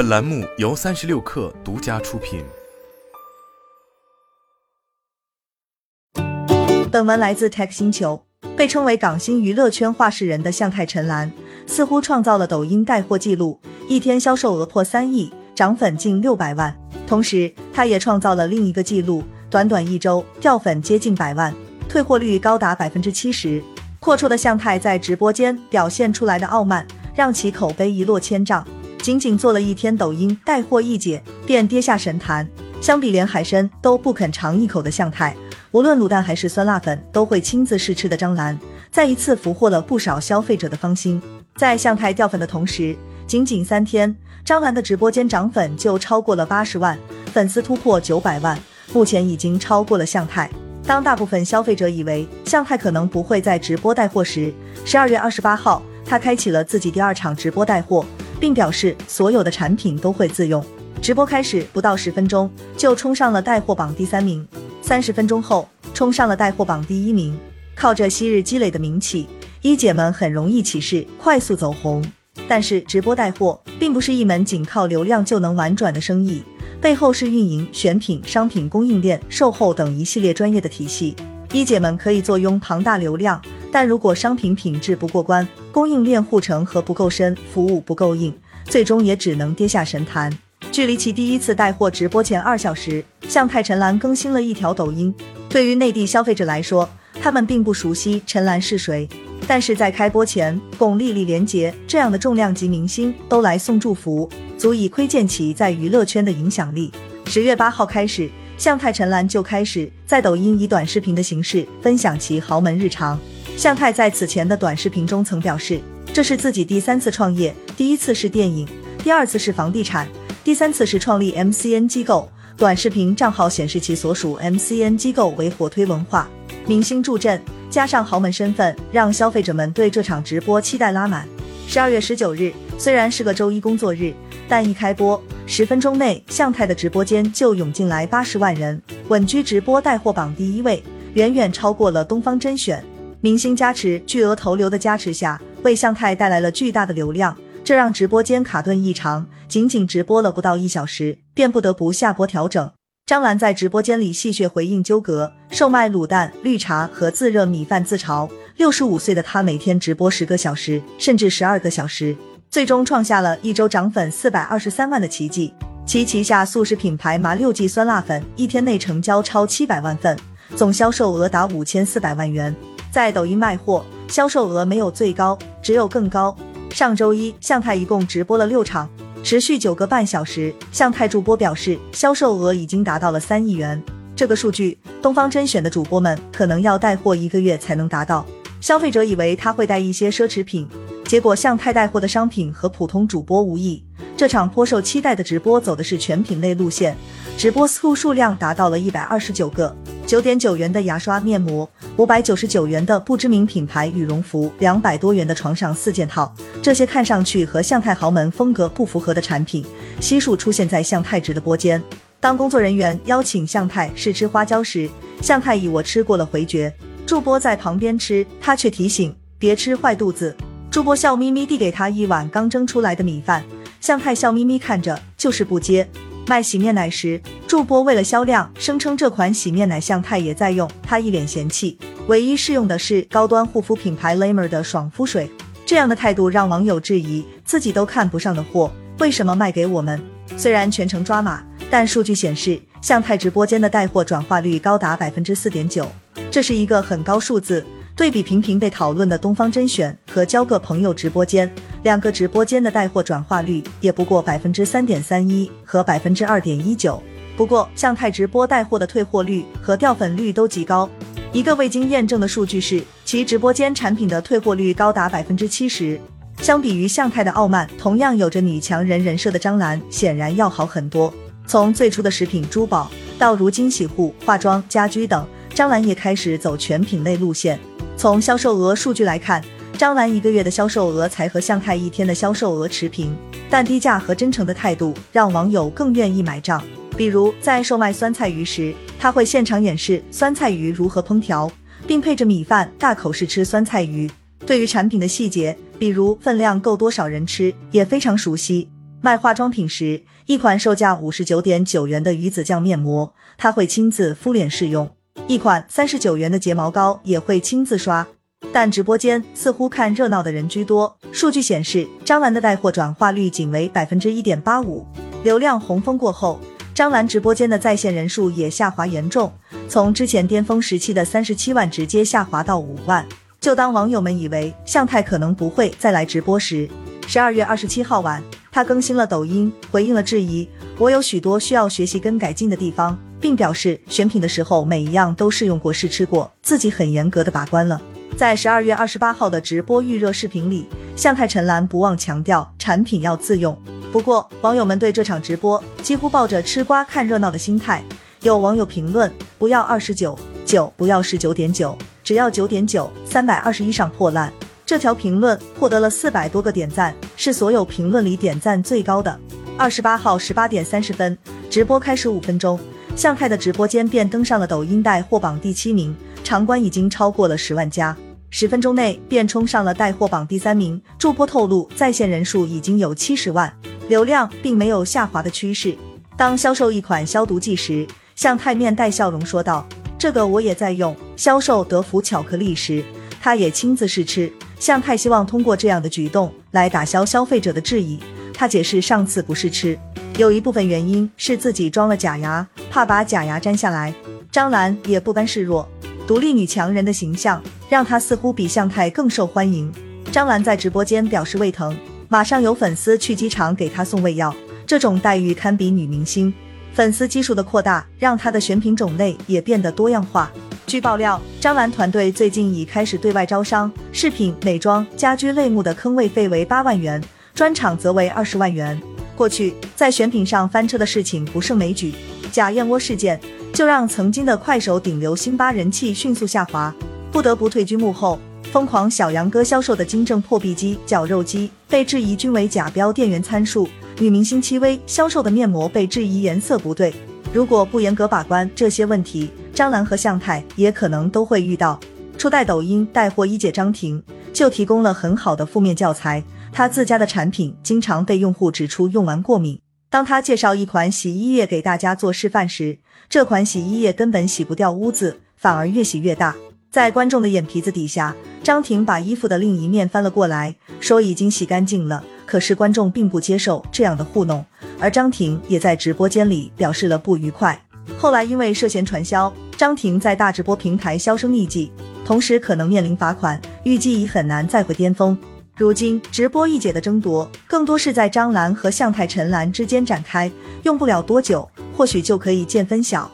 本栏目由三十六氪独家出品。本文来自 Tech 星球。被称为港星娱乐圈话事人的向太陈岚，似乎创造了抖音带货记录，一天销售额破三亿，涨粉近六百万。同时，他也创造了另一个记录，短短一周掉粉接近百万，退货率高达百分之七十。阔绰的向太在直播间表现出来的傲慢，让其口碑一落千丈。仅仅做了一天抖音带货一姐，便跌下神坛。相比连海参都不肯尝一口的向太。无论卤蛋还是酸辣粉，都会亲自试吃的张兰，再一次俘获了不少消费者的芳心。在向太掉粉的同时，仅仅三天，张兰的直播间涨粉就超过了八十万，粉丝突破九百万，目前已经超过了向太。当大部分消费者以为向太可能不会在直播带货时，十二月二十八号，他开启了自己第二场直播带货，并表示所有的产品都会自用。直播开始不到十分钟，就冲上了带货榜第三名。三十分钟后，冲上了带货榜第一名。靠着昔日积累的名气，一姐们很容易起势，快速走红。但是直播带货并不是一门仅靠流量就能玩转的生意，背后是运营、选品、商品供应链、售后等一系列专业的体系。一姐们可以坐拥庞大流量，但如果商品品质不过关，供应链护城河不够深，服务不够硬，最终也只能跌下神坛。距离其第一次带货直播前二小时，向太陈岚更新了一条抖音。对于内地消费者来说，他们并不熟悉陈岚是谁，但是在开播前，巩俐、李连杰这样的重量级明星都来送祝福，足以窥见其在娱乐圈的影响力。十月八号开始，向太陈岚就开始在抖音以短视频的形式分享其豪门日常。向太在此前的短视频中曾表示，这是自己第三次创业，第一次是电影，第二次是房地产。第三次是创立 MCN 机构，短视频账号显示其所属 MCN 机构为火推文化，明星助阵，加上豪门身份，让消费者们对这场直播期待拉满。十二月十九日，虽然是个周一工作日，但一开播十分钟内，向太的直播间就涌进来八十万人，稳居直播带货榜第一位，远远超过了东方甄选。明星加持、巨额投流的加持下，为向太带来了巨大的流量。这让直播间卡顿异常，仅仅直播了不到一小时，便不得不下播调整。张兰在直播间里戏谑回应纠葛，售卖卤蛋、绿茶和自热米饭自嘲。六十五岁的她每天直播十个小时，甚至十二个小时，最终创下了一周涨粉四百二十三万的奇迹。其旗下速食品牌麻六记酸辣粉一天内成交超七百万份，总销售额达五千四百万元。在抖音卖货，销售额没有最高，只有更高。上周一，向太一共直播了六场，持续九个半小时。向太主播表示，销售额已经达到了三亿元。这个数据，东方甄选的主播们可能要带货一个月才能达到。消费者以为他会带一些奢侈品，结果向太带货的商品和普通主播无异。这场颇受期待的直播走的是全品类路线，直播数数量达到了一百二十九个。九点九元的牙刷面膜，五百九十九元的不知名品牌羽绒服，两百多元的床上四件套，这些看上去和向太豪门风格不符合的产品，悉数出现在向太直的播间。当工作人员邀请向太试吃花椒时，向太以我吃过了回绝。助播在旁边吃，他却提醒别吃坏肚子。助播笑眯眯递给他一碗刚蒸出来的米饭，向太笑眯眯看着，就是不接。卖洗面奶时，助播为了销量，声称这款洗面奶向太也在用，他一脸嫌弃。唯一适用的是高端护肤品牌 Lamer 的爽肤水，这样的态度让网友质疑，自己都看不上的货，为什么卖给我们？虽然全程抓马，但数据显示，向太直播间的带货转化率高达百分之四点九，这是一个很高数字。对比频频被讨论的东方甄选和交个朋友直播间，两个直播间的带货转化率也不过百分之三点三一和百分之二点一九。不过，向太直播带货的退货率和掉粉率都极高。一个未经验证的数据是，其直播间产品的退货率高达百分之七十。相比于向太的傲慢，同样有着女强人人设的张兰显然要好很多。从最初的食品、珠宝，到如今洗护、化妆、家居等，张兰也开始走全品类路线。从销售额数据来看，张兰一个月的销售额才和向太一天的销售额持平，但低价和真诚的态度让网友更愿意买账。比如在售卖酸菜鱼时，他会现场演示酸菜鱼如何烹调，并配着米饭大口试吃酸菜鱼。对于产品的细节，比如分量够多少人吃，也非常熟悉。卖化妆品时，一款售价五十九点九元的鱼子酱面膜，他会亲自敷脸试用；一款三十九元的睫毛膏也会亲自刷。但直播间似乎看热闹的人居多。数据显示，张兰的带货转化率仅为百分之一点八五。流量洪峰过后，张兰直播间的在线人数也下滑严重，从之前巅峰时期的三十七万直接下滑到五万。就当网友们以为向太可能不会再来直播时，十二月二十七号晚，他更新了抖音，回应了质疑。我有许多需要学习跟改进的地方，并表示选品的时候每一样都试用过试吃过，自己很严格的把关了。在十二月二十八号的直播预热视频里，向太陈岚不忘强调产品要自用。不过，网友们对这场直播几乎抱着吃瓜看热闹的心态。有网友评论：不要二十九九，不要十九点九，只要九点九，三百二十一上破烂。这条评论获得了四百多个点赞，是所有评论里点赞最高的。二十八号十八点三十分，直播开始五分钟，向太的直播间便登上了抖音带货榜第七名。场观已经超过了十万加，十分钟内便冲上了带货榜第三名。助播透露，在线人数已经有七十万，流量并没有下滑的趋势。当销售一款消毒剂时，向太面带笑容说道：“这个我也在用。”销售德芙巧克力时，他也亲自试吃。向太希望通过这样的举动来打消消费者的质疑。他解释，上次不试吃，有一部分原因是自己装了假牙，怕把假牙摘下来。张兰也不甘示弱。独立女强人的形象让她似乎比向太更受欢迎。张兰在直播间表示胃疼，马上有粉丝去机场给他送胃药，这种待遇堪比女明星。粉丝基数的扩大让她的选品种类也变得多样化。据爆料，张兰团队最近已开始对外招商，饰品、美妆、家居类目的坑位费为八万元，专场则为二十万元。过去在选品上翻车的事情不胜枚举，假燕窝事件。就让曾经的快手顶流辛巴人气迅速下滑，不得不退居幕后。疯狂小杨哥销售的金正破壁机、绞肉机被质疑均为假标电源参数，女明星戚薇销售的面膜被质疑颜色不对。如果不严格把关这些问题，张兰和向太也可能都会遇到。初代抖音带货一姐张婷就提供了很好的负面教材，她自家的产品经常被用户指出用完过敏。当她介绍一款洗衣液给大家做示范时，这款洗衣液根本洗不掉污渍，反而越洗越大。在观众的眼皮子底下，张婷把衣服的另一面翻了过来，说已经洗干净了。可是观众并不接受这样的糊弄，而张婷也在直播间里表示了不愉快。后来因为涉嫌传销，张婷在大直播平台销声匿迹，同时可能面临罚款，预计已很难再回巅峰。如今直播一姐的争夺，更多是在张兰和向太陈岚之间展开，用不了多久。或许就可以见分晓。